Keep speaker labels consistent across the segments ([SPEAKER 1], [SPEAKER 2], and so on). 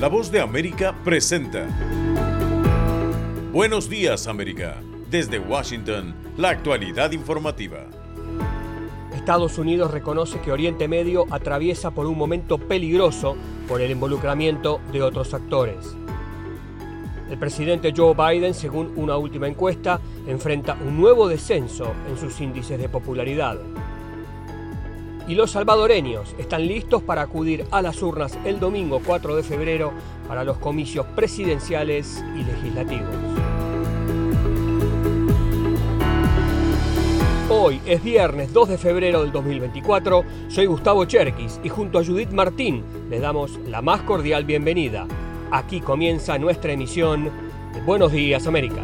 [SPEAKER 1] La voz de América presenta. Buenos días América. Desde Washington, la actualidad informativa.
[SPEAKER 2] Estados Unidos reconoce que Oriente Medio atraviesa por un momento peligroso por el involucramiento de otros actores. El presidente Joe Biden, según una última encuesta, enfrenta un nuevo descenso en sus índices de popularidad. Y los salvadoreños están listos para acudir a las urnas el domingo 4 de febrero para los comicios presidenciales y legislativos. Hoy es viernes 2 de febrero del 2024, soy Gustavo Cherkis y junto a Judith Martín les damos la más cordial bienvenida. Aquí comienza nuestra emisión de Buenos Días América.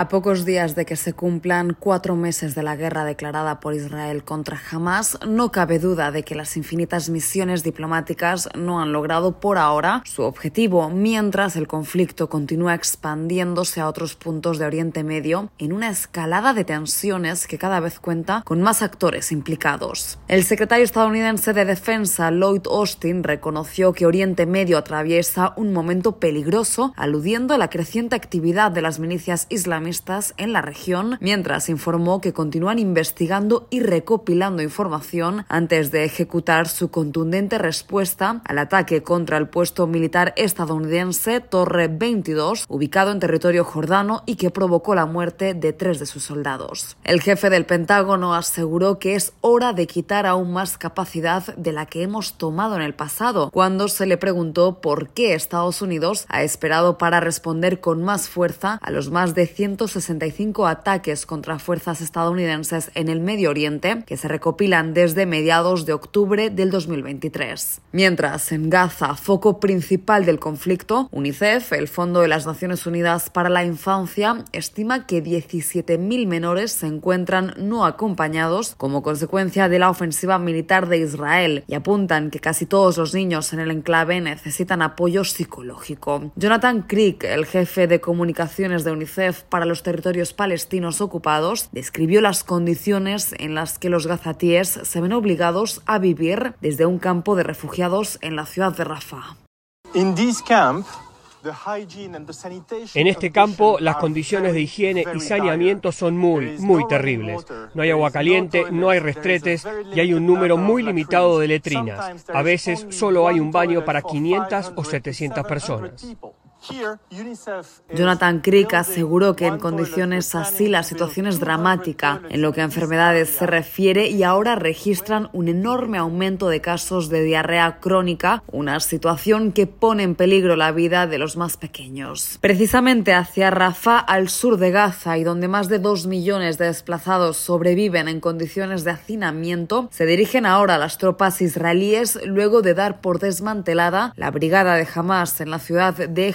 [SPEAKER 3] A pocos días de que se cumplan cuatro meses de la guerra declarada por Israel contra Hamas, no cabe duda de que las infinitas misiones diplomáticas no han logrado por ahora su objetivo, mientras el conflicto continúa expandiéndose a otros puntos de Oriente Medio en una escalada de tensiones que cada vez cuenta con más actores implicados. El secretario estadounidense de Defensa, Lloyd Austin, reconoció que Oriente Medio atraviesa un momento peligroso, aludiendo a la creciente actividad de las milicias islámicas en la región, mientras informó que continúan investigando y recopilando información antes de ejecutar su contundente respuesta al ataque contra el puesto militar estadounidense Torre 22, ubicado en territorio jordano y que provocó la muerte de tres de sus soldados. El jefe del Pentágono aseguró que es hora de quitar aún más capacidad de la que hemos tomado en el pasado, cuando se le preguntó por qué Estados Unidos ha esperado para responder con más fuerza a los más de 100 165 ataques contra fuerzas estadounidenses en el Medio Oriente que se recopilan desde mediados de octubre del 2023. Mientras en Gaza, foco principal del conflicto, UNICEF, el Fondo de las Naciones Unidas para la Infancia, estima que 17.000 menores se encuentran no acompañados como consecuencia de la ofensiva militar de Israel y apuntan que casi todos los niños en el enclave necesitan apoyo psicológico. Jonathan Crick, el jefe de comunicaciones de UNICEF para los territorios palestinos ocupados, describió las condiciones en las que los gazatíes se ven obligados a vivir desde un campo de refugiados en la ciudad de Rafah.
[SPEAKER 2] En este campo, las condiciones de higiene y saneamiento son muy, muy terribles. No hay agua caliente, no hay restretes y hay un número muy limitado de letrinas. A veces solo hay un baño para 500 o 700 personas.
[SPEAKER 3] Jonathan Crick aseguró que en condiciones así la situación es dramática en lo que a enfermedades se refiere y ahora registran un enorme aumento de casos de diarrea crónica, una situación que pone en peligro la vida de los más pequeños. Precisamente hacia Rafah, al sur de Gaza y donde más de dos millones de desplazados sobreviven en condiciones de hacinamiento, se dirigen ahora las tropas israelíes luego de dar por desmantelada la brigada de Hamas en la ciudad de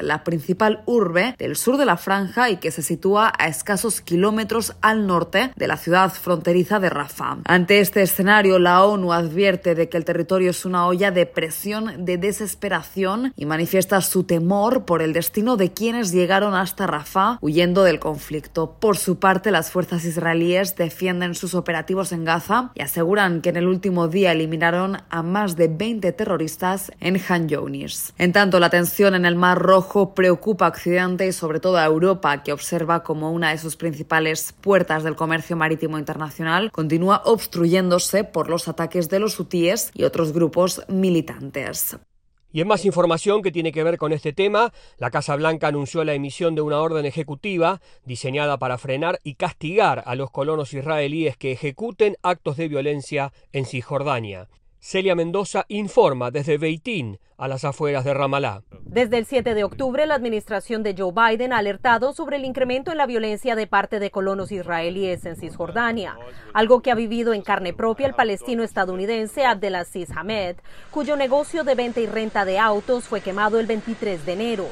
[SPEAKER 3] La principal urbe del sur de la franja y que se sitúa a escasos kilómetros al norte de la ciudad fronteriza de Rafah. Ante este escenario, la ONU advierte de que el territorio es una olla de presión, de desesperación y manifiesta su temor por el destino de quienes llegaron hasta Rafah huyendo del conflicto. Por su parte, las fuerzas israelíes defienden sus operativos en Gaza y aseguran que en el último día eliminaron a más de 20 terroristas en Han Younis. En tanto, la tensión en el Mar Rojo preocupa a Occidente y sobre todo a Europa, que observa como una de sus principales puertas del comercio marítimo internacional continúa obstruyéndose por los ataques de los hutíes y otros grupos militantes.
[SPEAKER 2] Y en más información que tiene que ver con este tema, la Casa Blanca anunció la emisión de una orden ejecutiva diseñada para frenar y castigar a los colonos israelíes que ejecuten actos de violencia en Cisjordania. Celia Mendoza informa desde Beitín, a las afueras de Ramalá.
[SPEAKER 4] Desde el 7 de octubre, la administración de Joe Biden ha alertado sobre el incremento en la violencia de parte de colonos israelíes en Cisjordania, algo que ha vivido en carne propia el palestino estadounidense Abdelaziz Hamed, cuyo negocio de venta y renta de autos fue quemado el 23 de enero.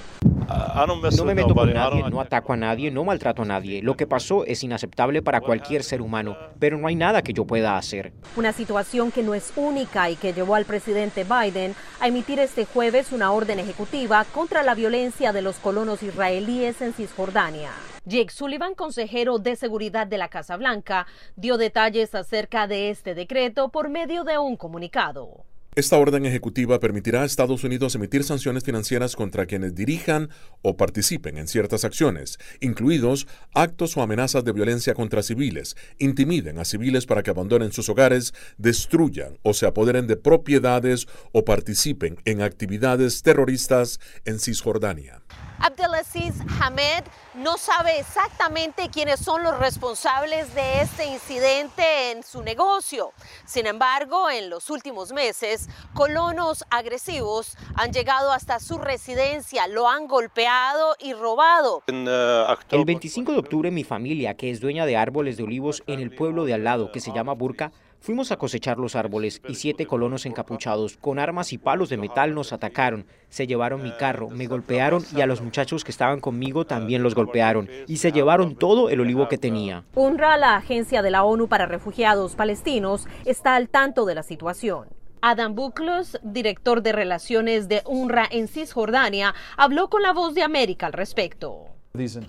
[SPEAKER 5] No me meto con nadie, no ataco a nadie, no maltrato a nadie. Lo que pasó es inaceptable para cualquier ser humano, pero no hay nada que yo pueda hacer.
[SPEAKER 4] Una situación que no es única y que llevó al presidente Biden a emitir este jueves una orden ejecutiva contra la violencia de los colonos israelíes en Cisjordania. Jake Sullivan, consejero de seguridad de la Casa Blanca, dio detalles acerca de este decreto por medio de un comunicado.
[SPEAKER 6] Esta orden ejecutiva permitirá a Estados Unidos emitir sanciones financieras contra quienes dirijan o participen en ciertas acciones, incluidos actos o amenazas de violencia contra civiles, intimiden a civiles para que abandonen sus hogares, destruyan o se apoderen de propiedades o participen en actividades terroristas en Cisjordania.
[SPEAKER 4] Abdelaziz Hamed no sabe exactamente quiénes son los responsables de este incidente en su negocio. Sin embargo, en los últimos meses, colonos agresivos han llegado hasta su residencia, lo han golpeado y robado.
[SPEAKER 5] El 25 de octubre mi familia, que es dueña de árboles de olivos en el pueblo de al lado que se llama Burka, Fuimos a cosechar los árboles y siete colonos encapuchados con armas y palos de metal nos atacaron. Se llevaron mi carro, me golpearon y a los muchachos que estaban conmigo también los golpearon y se llevaron todo el olivo que tenía.
[SPEAKER 4] UNRWA, la agencia de la ONU para refugiados palestinos, está al tanto de la situación. Adam Buklos, director de relaciones de UNRWA en Cisjordania, habló con la voz de América al respecto.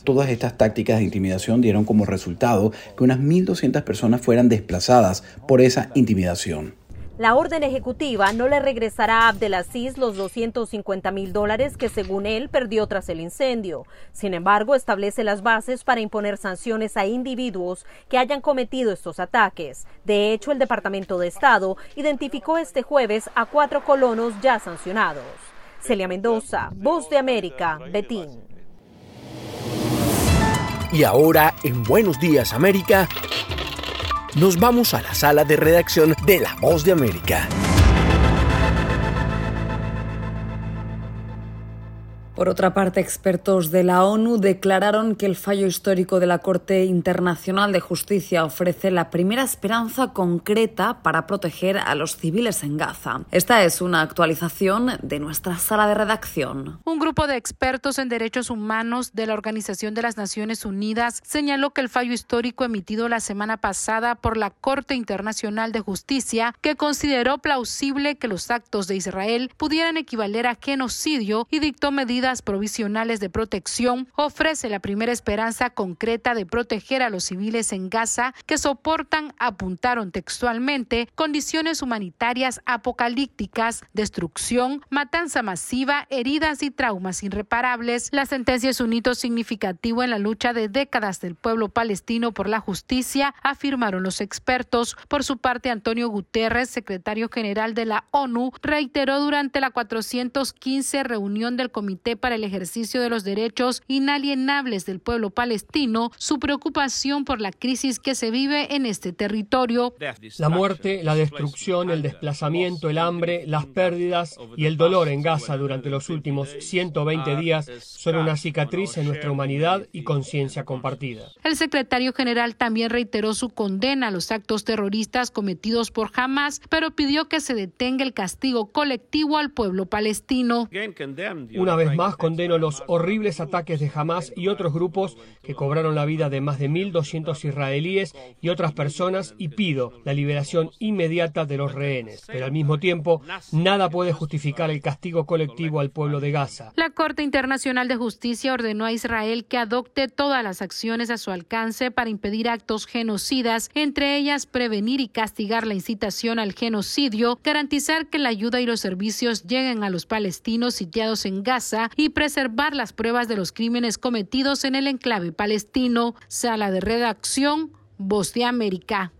[SPEAKER 7] Todas estas tácticas de intimidación dieron como resultado que unas 1.200 personas fueran desplazadas por esa intimidación.
[SPEAKER 4] La orden ejecutiva no le regresará a Abdelaziz los 250 mil dólares que según él perdió tras el incendio. Sin embargo, establece las bases para imponer sanciones a individuos que hayan cometido estos ataques. De hecho, el Departamento de Estado identificó este jueves a cuatro colonos ya sancionados. Celia Mendoza, Voz de América, Betín.
[SPEAKER 8] Y ahora, en Buenos Días América, nos vamos a la sala de redacción de La Voz de América.
[SPEAKER 3] Por otra parte, expertos de la ONU declararon que el fallo histórico de la Corte Internacional de Justicia ofrece la primera esperanza concreta para proteger a los civiles en Gaza. Esta es una actualización de nuestra sala de redacción.
[SPEAKER 9] Un grupo de expertos en derechos humanos de la Organización de las Naciones Unidas señaló que el fallo histórico emitido la semana pasada por la Corte Internacional de Justicia, que consideró plausible que los actos de Israel pudieran equivaler a genocidio y dictó medidas provisionales de protección ofrece la primera esperanza concreta de proteger a los civiles en Gaza que soportan, apuntaron textualmente, condiciones humanitarias apocalípticas, destrucción, matanza masiva, heridas y traumas irreparables. La sentencia es un hito significativo en la lucha de décadas del pueblo palestino por la justicia, afirmaron los expertos. Por su parte, Antonio Guterres, secretario general de la ONU, reiteró durante la 415 reunión del Comité para el ejercicio de los derechos inalienables del pueblo palestino su preocupación por la crisis que se vive en este territorio.
[SPEAKER 2] La muerte, la destrucción, el desplazamiento, el hambre, las pérdidas y el dolor en Gaza durante los últimos 120 días son una cicatriz en nuestra humanidad y conciencia compartida.
[SPEAKER 9] El secretario general también reiteró su condena a los actos terroristas cometidos por Hamas, pero pidió que se detenga el castigo colectivo al pueblo palestino.
[SPEAKER 2] Una vez más, condeno los horribles ataques de Hamas y otros grupos que cobraron la vida de más de 1.200 israelíes y otras personas y pido la liberación inmediata de los rehenes. Pero al mismo tiempo, nada puede justificar el castigo colectivo al pueblo de Gaza.
[SPEAKER 9] La Corte Internacional de Justicia ordenó a Israel que adopte todas las acciones a su alcance para impedir actos genocidas, entre ellas prevenir y castigar la incitación al genocidio, garantizar que la ayuda y los servicios lleguen a los palestinos sitiados en Gaza y preservar las pruebas de los crímenes cometidos en el enclave palestino. Sala de redacción, Voz de América.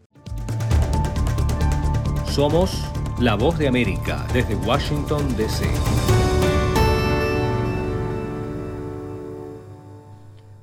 [SPEAKER 10] Somos la Voz de América desde Washington, D.C.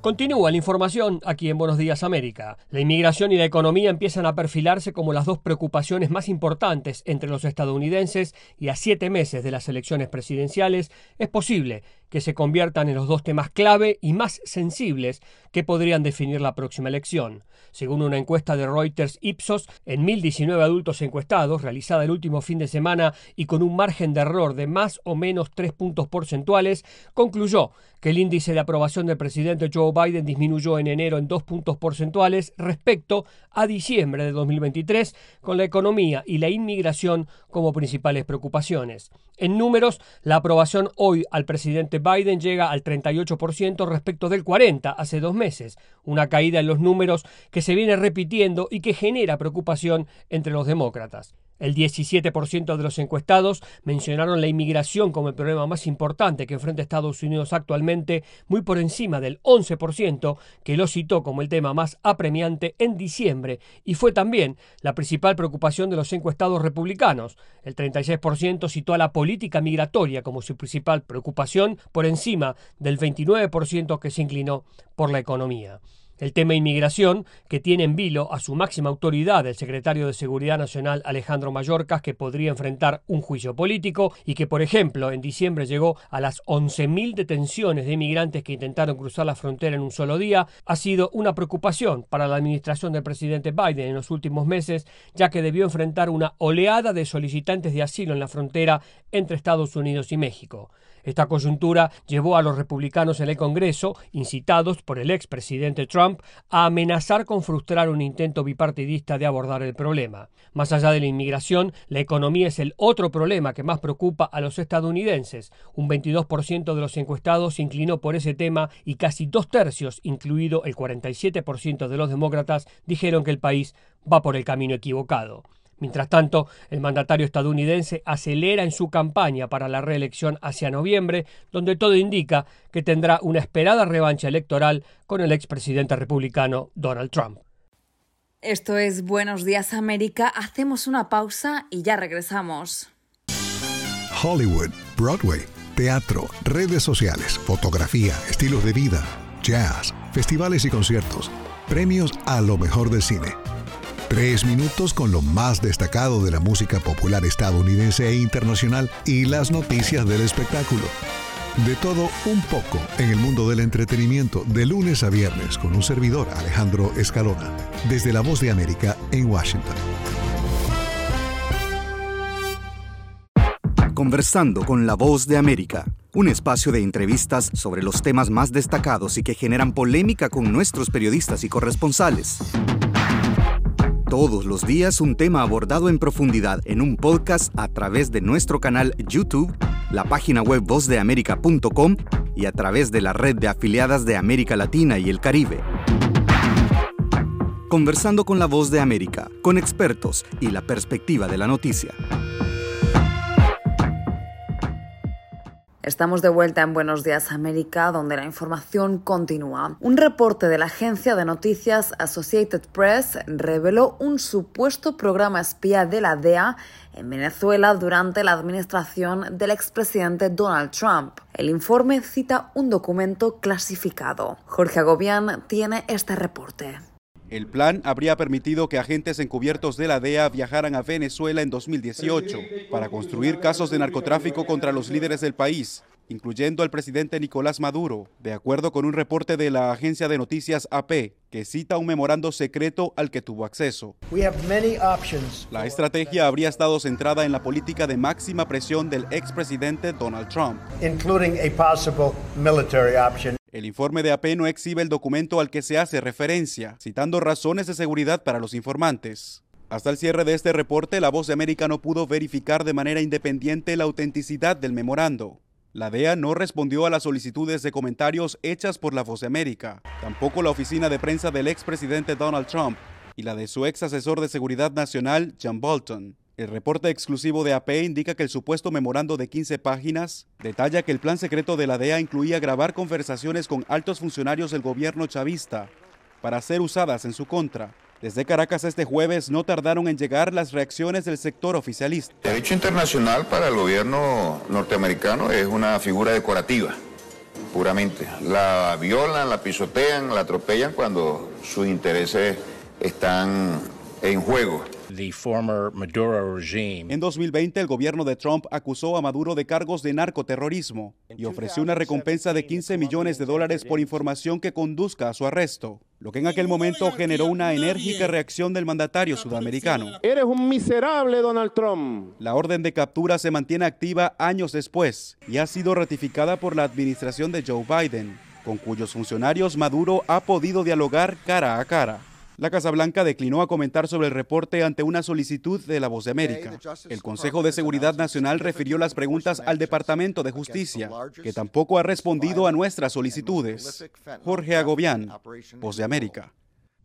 [SPEAKER 2] Continúa la información aquí en Buenos Días América. La inmigración y la economía empiezan a perfilarse como las dos preocupaciones más importantes entre los estadounidenses y a siete meses de las elecciones presidenciales es posible que se conviertan en los dos temas clave y más sensibles que podrían definir la próxima elección. Según una encuesta de Reuters Ipsos, en 1.019 adultos encuestados, realizada el último fin de semana y con un margen de error de más o menos tres puntos porcentuales, concluyó que el índice de aprobación del presidente Joe Biden disminuyó en enero en dos puntos porcentuales respecto a diciembre de 2023, con la economía y la inmigración como principales preocupaciones. En números, la aprobación hoy al presidente Biden llega al 38% respecto del 40% hace dos meses, una caída en los números que se viene repitiendo y que genera preocupación entre los demócratas. El 17% de los encuestados mencionaron la inmigración como el problema más importante que enfrenta Estados Unidos actualmente, muy por encima del 11% que lo citó como el tema más apremiante en diciembre, y fue también la principal preocupación de los encuestados republicanos. El 36% citó a la política migratoria como su principal preocupación, por encima del 29% que se inclinó por la economía. El tema inmigración, que tiene en vilo a su máxima autoridad, el secretario de Seguridad Nacional Alejandro Mayorkas, que podría enfrentar un juicio político y que, por ejemplo, en diciembre llegó a las 11.000 detenciones de inmigrantes que intentaron cruzar la frontera en un solo día, ha sido una preocupación para la administración del presidente Biden en los últimos meses, ya que debió enfrentar una oleada de solicitantes de asilo en la frontera entre Estados Unidos y México. Esta coyuntura llevó a los republicanos en el Congreso, incitados por el expresidente Trump, a amenazar con frustrar un intento bipartidista de abordar el problema. Más allá de la inmigración, la economía es el otro problema que más preocupa a los estadounidenses. Un 22% de los encuestados se inclinó por ese tema y casi dos tercios, incluido el 47% de los demócratas, dijeron que el país va por el camino equivocado. Mientras tanto, el mandatario estadounidense acelera en su campaña para la reelección hacia noviembre, donde todo indica que tendrá una esperada revancha electoral con el expresidente republicano Donald Trump.
[SPEAKER 3] Esto es Buenos Días América. Hacemos una pausa y ya regresamos.
[SPEAKER 11] Hollywood, Broadway, teatro, redes sociales, fotografía, estilos de vida, jazz, festivales y conciertos, premios a lo mejor del cine. Tres minutos con lo más destacado de la música popular estadounidense e internacional y las noticias del espectáculo. De todo un poco en el mundo del entretenimiento de lunes a viernes con un servidor Alejandro Escalona, desde La Voz de América en Washington.
[SPEAKER 12] Conversando con La Voz de América, un espacio de entrevistas sobre los temas más destacados y que generan polémica con nuestros periodistas y corresponsales. Todos los días un tema abordado en profundidad en un podcast a través de nuestro canal YouTube, la página web vozdeamerica.com y a través de la red de afiliadas de América Latina y el Caribe. Conversando con la voz de América, con expertos y la perspectiva de la noticia.
[SPEAKER 3] Estamos de vuelta en Buenos Días América, donde la información continúa. Un reporte de la agencia de noticias Associated Press reveló un supuesto programa espía de la DEA en Venezuela durante la administración del expresidente Donald Trump. El informe cita un documento clasificado. Jorge Agobián tiene este reporte.
[SPEAKER 13] El plan habría permitido que agentes encubiertos de la DEA viajaran a Venezuela en 2018 para construir casos de narcotráfico contra los líderes del país, incluyendo al presidente Nicolás Maduro, de acuerdo con un reporte de la agencia de noticias AP, que cita un memorando secreto al que tuvo acceso. La estrategia habría estado centrada en la política de máxima presión del expresidente Donald Trump. El informe de AP no exhibe el documento al que se hace referencia, citando razones de seguridad para los informantes. Hasta el cierre de este reporte, la voz de América no pudo verificar de manera independiente la autenticidad del memorando. La DEA no respondió a las solicitudes de comentarios hechas por la Voz de América, tampoco la oficina de prensa del expresidente Donald Trump y la de su ex asesor de seguridad nacional, John Bolton. El reporte exclusivo de AP indica que el supuesto memorando de 15 páginas detalla que el plan secreto de la DEA incluía grabar conversaciones con altos funcionarios del gobierno chavista para ser usadas en su contra. Desde Caracas este jueves no tardaron en llegar las reacciones del sector oficialista.
[SPEAKER 14] El derecho internacional para el gobierno norteamericano es una figura decorativa, puramente. La violan, la pisotean, la atropellan cuando sus intereses están en juego.
[SPEAKER 13] En 2020, el gobierno de Trump acusó a Maduro de cargos de narcoterrorismo y ofreció una recompensa de 15 millones de dólares por información que conduzca a su arresto, lo que en aquel momento generó una enérgica reacción del mandatario sudamericano.
[SPEAKER 15] Eres un miserable, Donald Trump.
[SPEAKER 13] La orden de captura se mantiene activa años después y ha sido ratificada por la administración de Joe Biden, con cuyos funcionarios Maduro ha podido dialogar cara a cara. La Casa Blanca declinó a comentar sobre el reporte ante una solicitud de La Voz de América. El Consejo de Seguridad Nacional refirió las preguntas al Departamento de Justicia, que tampoco ha respondido a nuestras solicitudes. Jorge Agobián, Voz de América.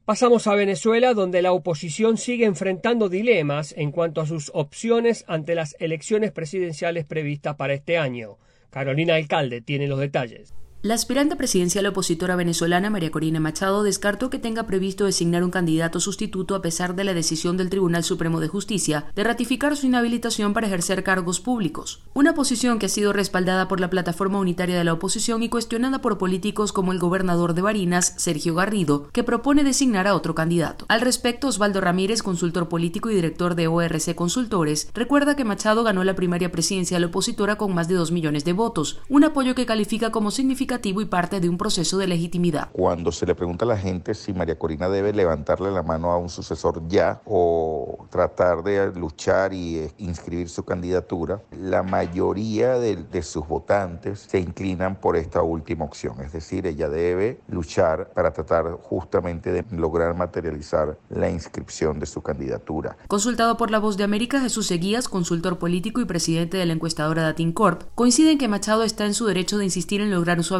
[SPEAKER 2] Pasamos a Venezuela, donde la oposición sigue enfrentando dilemas en cuanto a sus opciones ante las elecciones presidenciales previstas para este año. Carolina Alcalde tiene los detalles.
[SPEAKER 16] La aspirante presidencial opositora venezolana María Corina Machado descartó que tenga previsto designar un candidato sustituto a pesar de la decisión del Tribunal Supremo de Justicia de ratificar su inhabilitación para ejercer cargos públicos, una posición que ha sido respaldada por la plataforma unitaria de la oposición y cuestionada por políticos como el gobernador de Barinas, Sergio Garrido, que propone designar a otro candidato. Al respecto, Osvaldo Ramírez, consultor político y director de ORC Consultores, recuerda que Machado ganó la primaria presidencial opositora con más de 2 millones de votos, un apoyo que califica como significativo y parte de un proceso de legitimidad.
[SPEAKER 17] Cuando se le pregunta a la gente si María Corina debe levantarle la mano a un sucesor ya o tratar de luchar y eh, inscribir su candidatura, la mayoría de, de sus votantes se inclinan por esta última opción, es decir, ella debe luchar para tratar justamente de lograr materializar la inscripción de su candidatura.
[SPEAKER 16] Consultado por La Voz de América, Jesús Seguías, consultor político y presidente de la encuestadora Datincorp, coincide en que Machado está en su derecho de insistir en lograr su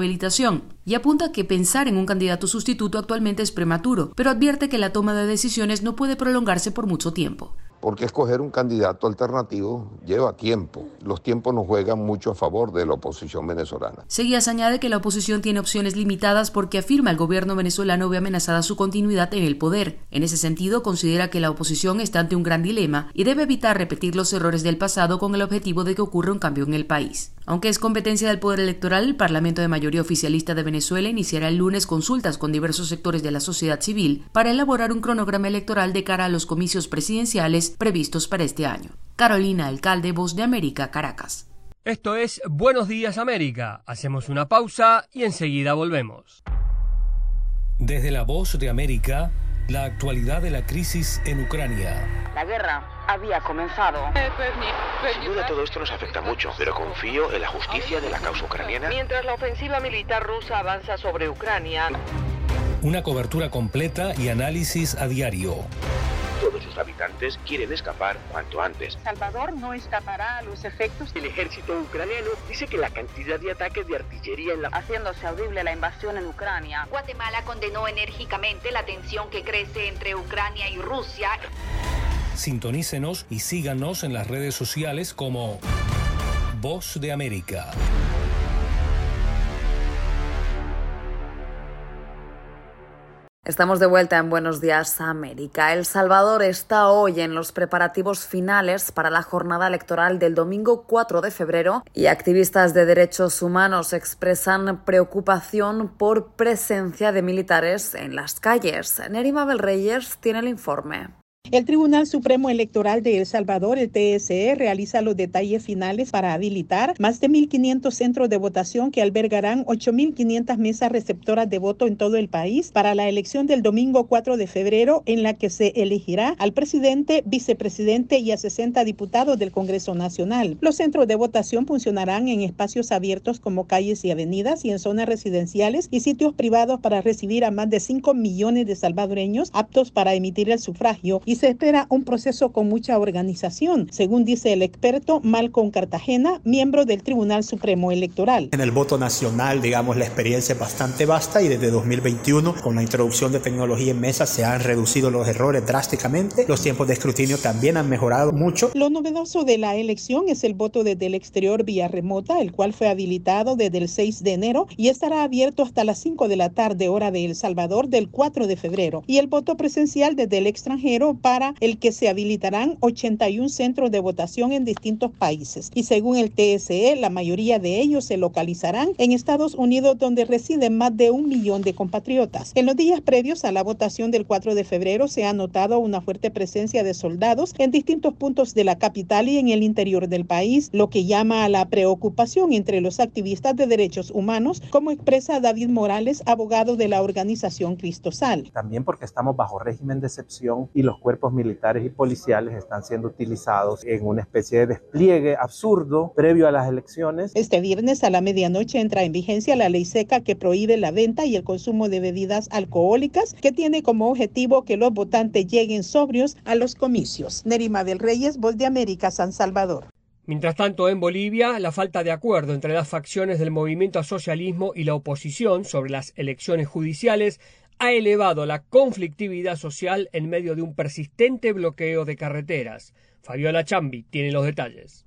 [SPEAKER 16] y apunta que pensar en un candidato sustituto actualmente es prematuro, pero advierte que la toma de decisiones no puede prolongarse por mucho tiempo
[SPEAKER 18] porque escoger un candidato alternativo lleva tiempo. Los tiempos nos juegan mucho a favor de la oposición venezolana.
[SPEAKER 16] Seguías añade que la oposición tiene opciones limitadas porque afirma el gobierno venezolano ve amenazada su continuidad en el poder. En ese sentido, considera que la oposición está ante un gran dilema y debe evitar repetir los errores del pasado con el objetivo de que ocurra un cambio en el país. Aunque es competencia del Poder Electoral, el Parlamento de mayoría oficialista de Venezuela iniciará el lunes consultas con diversos sectores de la sociedad civil para elaborar un cronograma electoral de cara a los comicios presidenciales previstos para este año. Carolina Alcalde, Voz de América, Caracas.
[SPEAKER 2] Esto es Buenos Días América. Hacemos una pausa y enseguida volvemos.
[SPEAKER 10] Desde la Voz de América, la actualidad de la crisis en Ucrania.
[SPEAKER 19] La guerra había comenzado.
[SPEAKER 20] Sin duda todo esto nos afecta mucho, pero confío en la justicia de la causa ucraniana.
[SPEAKER 19] Mientras la ofensiva militar rusa avanza sobre Ucrania.
[SPEAKER 10] Una cobertura completa y análisis a diario.
[SPEAKER 20] Todos sus habitantes quieren escapar cuanto antes.
[SPEAKER 19] Salvador no escapará a los efectos.
[SPEAKER 20] El ejército ucraniano dice que la cantidad de ataques de artillería en la...
[SPEAKER 19] Haciéndose audible la invasión en Ucrania.
[SPEAKER 21] Guatemala condenó enérgicamente la tensión que crece entre Ucrania y Rusia.
[SPEAKER 10] Sintonícenos y síganos en las redes sociales como Voz de América.
[SPEAKER 3] Estamos de vuelta en Buenos Días América. El Salvador está hoy en los preparativos finales para la jornada electoral del domingo 4 de febrero y activistas de derechos humanos expresan preocupación por presencia de militares en las calles. Nerima Belreyes tiene el informe.
[SPEAKER 22] El Tribunal Supremo Electoral de El Salvador, el TSE, realiza los detalles finales para habilitar más de 1.500 centros de votación que albergarán 8.500 mesas receptoras de voto en todo el país para la elección del domingo 4 de febrero, en la que se elegirá al presidente, vicepresidente y a 60 diputados del Congreso Nacional. Los centros de votación funcionarán en espacios abiertos como calles y avenidas y en zonas residenciales y sitios privados para recibir a más de 5 millones de salvadoreños aptos para emitir el sufragio se espera un proceso con mucha organización, según dice el experto Malcolm Cartagena, miembro del Tribunal Supremo Electoral.
[SPEAKER 23] En el voto nacional, digamos, la experiencia es bastante vasta y desde 2021, con la introducción de tecnología en mesa, se han reducido los errores drásticamente. Los tiempos de escrutinio también han mejorado mucho.
[SPEAKER 22] Lo novedoso de la elección es el voto desde el exterior vía remota, el cual fue habilitado desde el 6 de enero y estará abierto hasta las 5 de la tarde hora de El Salvador del 4 de febrero. Y el voto presencial desde el extranjero para el que se habilitarán 81 centros de votación en distintos países. Y según el TSE, la mayoría de ellos se localizarán en Estados Unidos, donde residen más de un millón de compatriotas. En los días previos a la votación del 4 de febrero se ha notado una fuerte presencia de soldados en distintos puntos de la capital y en el interior del país, lo que llama a la preocupación entre los activistas de derechos humanos, como expresa David Morales, abogado de la organización Cristosal.
[SPEAKER 24] También porque estamos bajo régimen de excepción y los cuerpos militares y policiales están siendo utilizados en una especie de despliegue absurdo previo a las elecciones.
[SPEAKER 22] Este viernes a la medianoche entra en vigencia la ley seca que prohíbe la venta y el consumo de bebidas alcohólicas, que tiene como objetivo que los votantes lleguen sobrios a los comicios. Nerima del Reyes, Voz de América, San Salvador.
[SPEAKER 2] Mientras tanto, en Bolivia, la falta de acuerdo entre las facciones del movimiento al socialismo y la oposición sobre las elecciones judiciales ha elevado la conflictividad social en medio de un persistente bloqueo de carreteras. Fabiola Chambi tiene los detalles.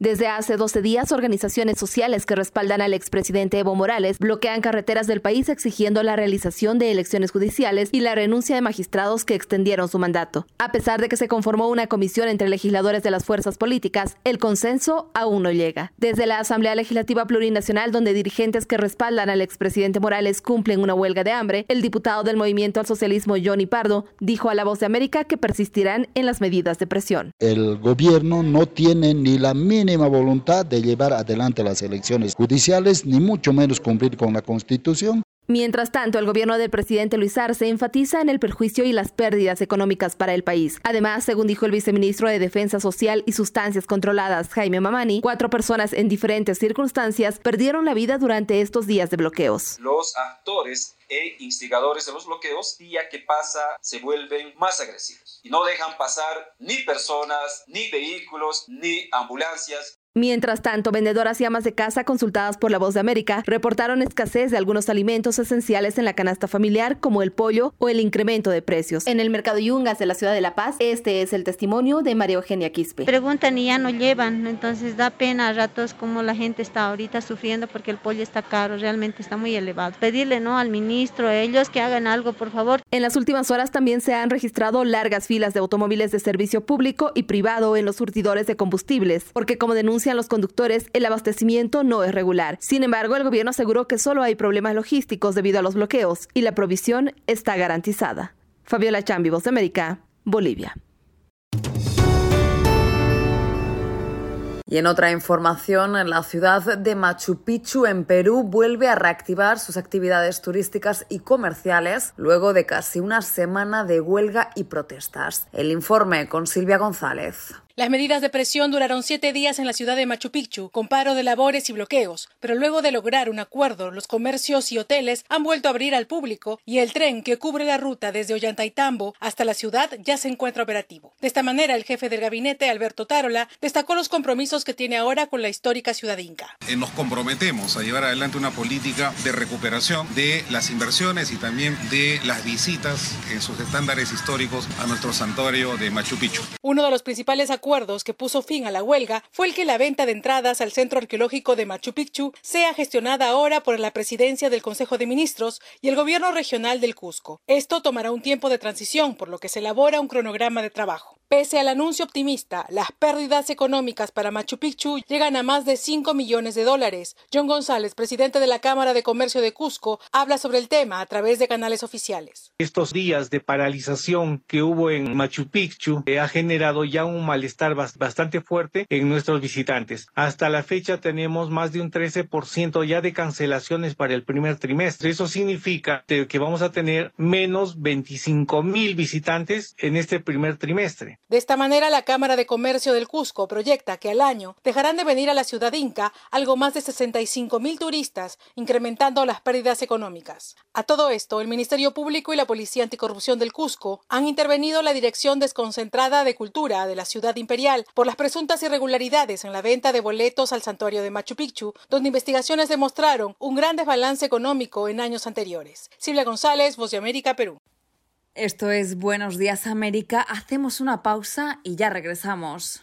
[SPEAKER 25] Desde hace 12 días, organizaciones sociales que respaldan al expresidente Evo Morales bloquean carreteras del país exigiendo la realización de elecciones judiciales y la renuncia de magistrados que extendieron su mandato. A pesar de que se conformó una comisión entre legisladores de las fuerzas políticas, el consenso aún no llega. Desde la Asamblea Legislativa Plurinacional, donde dirigentes que respaldan al expresidente Morales cumplen una huelga de hambre, el diputado del Movimiento al Socialismo, Johnny Pardo, dijo a La Voz de América que persistirán en las medidas de presión.
[SPEAKER 26] El gobierno no tiene ni la mínima voluntad de llevar adelante las elecciones judiciales, ni mucho menos cumplir con la Constitución.
[SPEAKER 25] Mientras tanto, el gobierno del presidente Luis Arce enfatiza en el perjuicio y las pérdidas económicas para el país. Además, según dijo el viceministro de Defensa Social y Sustancias Controladas, Jaime Mamani, cuatro personas en diferentes circunstancias perdieron la vida durante estos días de bloqueos.
[SPEAKER 27] Los actores e instigadores de los bloqueos, día que pasa, se vuelven más agresivos y no dejan pasar ni personas, ni vehículos, ni ambulancias.
[SPEAKER 25] Mientras tanto, vendedoras y amas de casa consultadas por La Voz de América reportaron escasez de algunos alimentos esenciales en la canasta familiar, como el pollo o el incremento de precios. En el mercado Yungas de la ciudad de La Paz, este es el testimonio de María Eugenia Quispe.
[SPEAKER 28] Preguntan y ya no llevan, entonces da pena a ratos como la gente está ahorita sufriendo porque el pollo está caro, realmente está muy elevado. Pedirle no al ministro, a ellos que hagan algo, por favor.
[SPEAKER 25] En las últimas horas también se han registrado largas filas de automóviles de servicio público y privado en los surtidores de combustibles, porque como denuncia los conductores, el abastecimiento no es regular. Sin embargo, el gobierno aseguró que solo hay problemas logísticos debido a los bloqueos y la provisión está garantizada. Fabiola Chambi, Voz de América, Bolivia.
[SPEAKER 3] Y en otra información, la ciudad de Machu Picchu en Perú vuelve a reactivar sus actividades turísticas y comerciales luego de casi una semana de huelga y protestas. El informe con Silvia González.
[SPEAKER 29] Las medidas de presión duraron siete días en la ciudad de Machu Picchu, con paro de labores y bloqueos, pero luego de lograr un acuerdo, los comercios y hoteles han vuelto a abrir al público y el tren que cubre la ruta desde Ollantaytambo hasta la ciudad ya se encuentra operativo. De esta manera, el jefe del gabinete, Alberto Tarola, destacó los compromisos que tiene ahora con la histórica ciudad inca.
[SPEAKER 30] Eh, nos comprometemos a llevar adelante una política de recuperación de las inversiones y también de las visitas en sus estándares históricos a nuestro santuario de Machu Picchu.
[SPEAKER 29] Uno de los principales acuerdos acuerdos que puso fin a la huelga fue el que la venta de entradas al centro arqueológico de Machu Picchu sea gestionada ahora por la presidencia del Consejo de Ministros y el gobierno regional del Cusco. Esto tomará un tiempo de transición, por lo que se elabora un cronograma de trabajo. Pese al anuncio optimista, las pérdidas económicas para Machu Picchu llegan a más de 5 millones de dólares. John González, presidente de la Cámara de Comercio de Cusco, habla sobre el tema a través de canales oficiales.
[SPEAKER 31] Estos días de paralización que hubo en Machu Picchu eh, ha generado ya un malestar bastante fuerte en nuestros visitantes. Hasta la fecha tenemos más de un 13% ya de cancelaciones para el primer trimestre. Eso significa que vamos a tener menos 25 mil visitantes en este primer trimestre.
[SPEAKER 29] De esta manera, la Cámara de Comercio del Cusco proyecta que al año dejarán de venir a la ciudad inca algo más de 65 mil turistas, incrementando las pérdidas económicas. A todo esto, el Ministerio Público y la Policía Anticorrupción del Cusco han intervenido la Dirección Desconcentrada de Cultura de la ciudad imperial por las presuntas irregularidades en la venta de boletos al santuario de Machu Picchu, donde investigaciones demostraron un gran desbalance económico en años anteriores. Silvia González, Voz de América, Perú.
[SPEAKER 3] Esto es Buenos Días América. Hacemos una pausa y ya regresamos.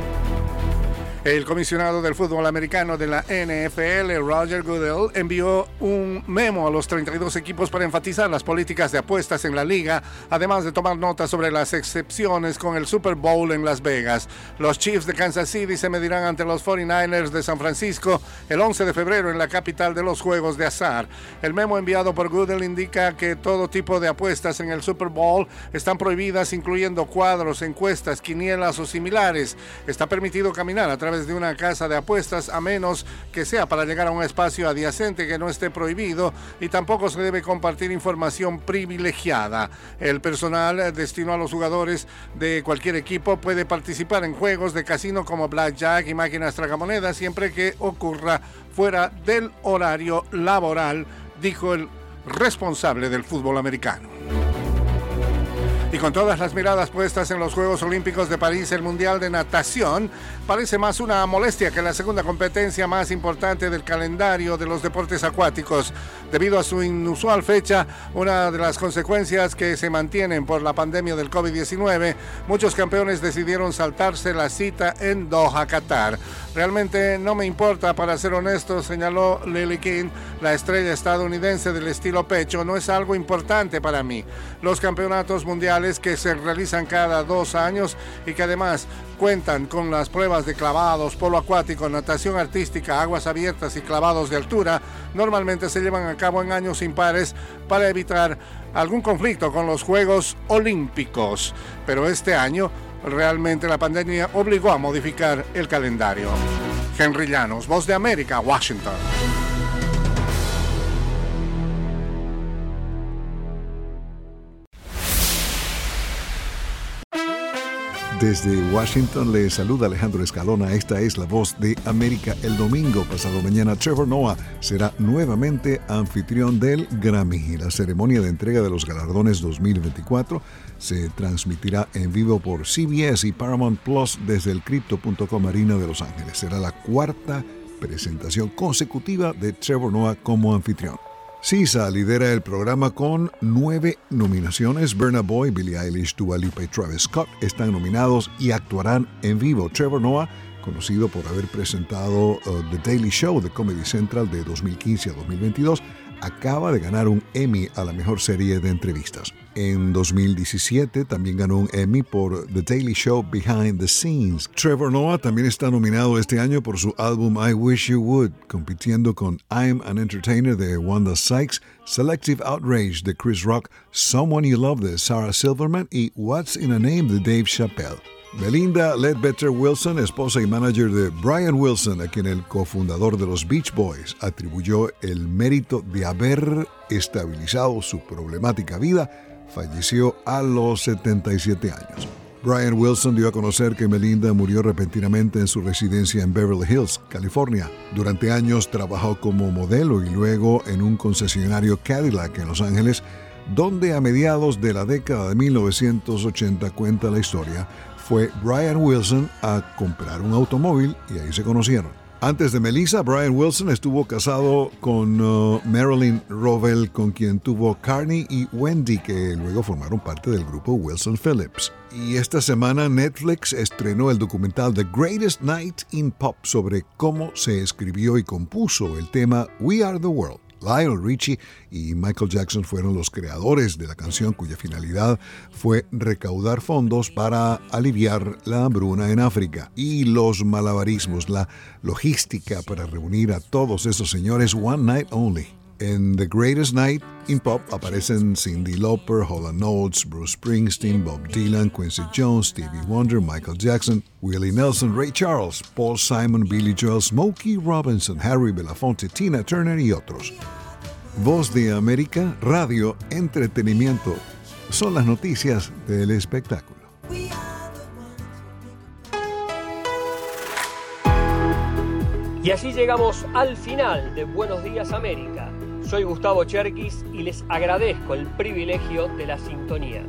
[SPEAKER 32] El comisionado del fútbol americano de la NFL, Roger Goodell, envió un memo a los 32 equipos para enfatizar las políticas de apuestas en la liga, además de tomar nota sobre las excepciones con el Super Bowl en Las Vegas. Los Chiefs de Kansas City se medirán ante los 49ers de San Francisco el 11 de febrero en la capital de los Juegos de Azar. El memo enviado por Goodell indica que todo tipo de apuestas en el Super Bowl están prohibidas, incluyendo cuadros, encuestas, quinielas o similares. Está permitido caminar a través de una casa de apuestas a menos que sea para llegar a un espacio adyacente que no esté prohibido y tampoco se debe compartir información privilegiada. El personal destinado a los jugadores de cualquier equipo puede participar en juegos de casino como blackjack y máquinas tragamonedas siempre que ocurra fuera del horario laboral, dijo el responsable del fútbol americano. Y con todas las miradas puestas en los Juegos Olímpicos de París, el Mundial de Natación parece más una molestia que la segunda competencia más importante del calendario de los deportes acuáticos. Debido a su inusual fecha, una de las consecuencias que se mantienen por la pandemia del COVID-19, muchos campeones decidieron saltarse la cita en Doha, Qatar. Realmente no me importa, para ser honesto, señaló Lily King, la estrella estadounidense del estilo pecho, no es algo importante para mí. Los campeonatos mundiales que se realizan cada dos años y que además cuentan con las pruebas de clavados, polo acuático, natación artística, aguas abiertas y clavados de altura, normalmente se llevan a cabo en años impares para evitar algún conflicto con los Juegos Olímpicos. Pero este año realmente la pandemia obligó a modificar el calendario. Henry Llanos, Voz de América, Washington.
[SPEAKER 33] Desde Washington le saluda Alejandro Escalona. Esta es la voz de América. El domingo pasado mañana, Trevor Noah será nuevamente anfitrión del Grammy. La ceremonia de entrega de los galardones 2024 se transmitirá en vivo por CBS y Paramount Plus desde el Crypto.com Arena de Los Ángeles. Será la cuarta presentación consecutiva de Trevor Noah como anfitrión. Sisa lidera el programa con nueve nominaciones. Burna Boy, Billie Eilish, Dua y Travis Scott están nominados y actuarán en vivo. Trevor Noah, conocido por haber presentado uh, The Daily Show de Comedy Central de 2015 a 2022, acaba de ganar un Emmy a la mejor serie de entrevistas. En 2017 también ganó un Emmy por The Daily Show Behind the Scenes. Trevor Noah también está nominado este año por su álbum I Wish You Would, compitiendo con I'm an Entertainer de Wanda Sykes, Selective Outrage de Chris Rock, Someone You Love de Sarah Silverman y What's in a Name de Dave Chappelle. Melinda Ledbetter Wilson, esposa y manager de Brian Wilson, a quien el cofundador de los Beach Boys atribuyó el mérito de haber estabilizado su problemática vida, falleció a los 77 años. Brian Wilson dio a conocer que Melinda murió repentinamente en su residencia en Beverly Hills, California. Durante años trabajó como modelo y luego en un concesionario Cadillac en Los Ángeles, donde a mediados de la década de 1980 cuenta la historia, fue Brian Wilson a comprar un automóvil y ahí se conocieron. Antes de Melissa, Brian Wilson estuvo casado con uh, Marilyn Rovell, con quien tuvo Carney y Wendy, que luego formaron parte del grupo Wilson Phillips. Y esta semana Netflix estrenó el documental The Greatest Night in Pop sobre cómo se escribió y compuso el tema We Are the World. Lionel Richie y Michael Jackson fueron los creadores de la canción cuya finalidad fue recaudar fondos para aliviar la hambruna en África. Y los malabarismos, la logística para reunir a todos esos señores One Night Only. En The Greatest Night in Pop aparecen Cindy Lauper, Holland Notes, Bruce Springsteen, Bob Dylan, Quincy Jones, Stevie Wonder, Michael Jackson, Willie Nelson, Ray Charles, Paul Simon, Billy Joel, Smokey Robinson, Harry Belafonte, Tina Turner y otros. Voz de América, radio, entretenimiento. Son las noticias del espectáculo.
[SPEAKER 2] Y así llegamos al final de Buenos Días América. Soy Gustavo Cherkis y les agradezco el privilegio de la sintonía.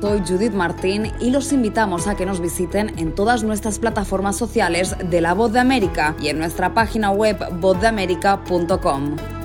[SPEAKER 3] Soy Judith Martín y los invitamos a que nos visiten en todas nuestras plataformas sociales de La Voz de América y en nuestra página web vozdeamerica.com.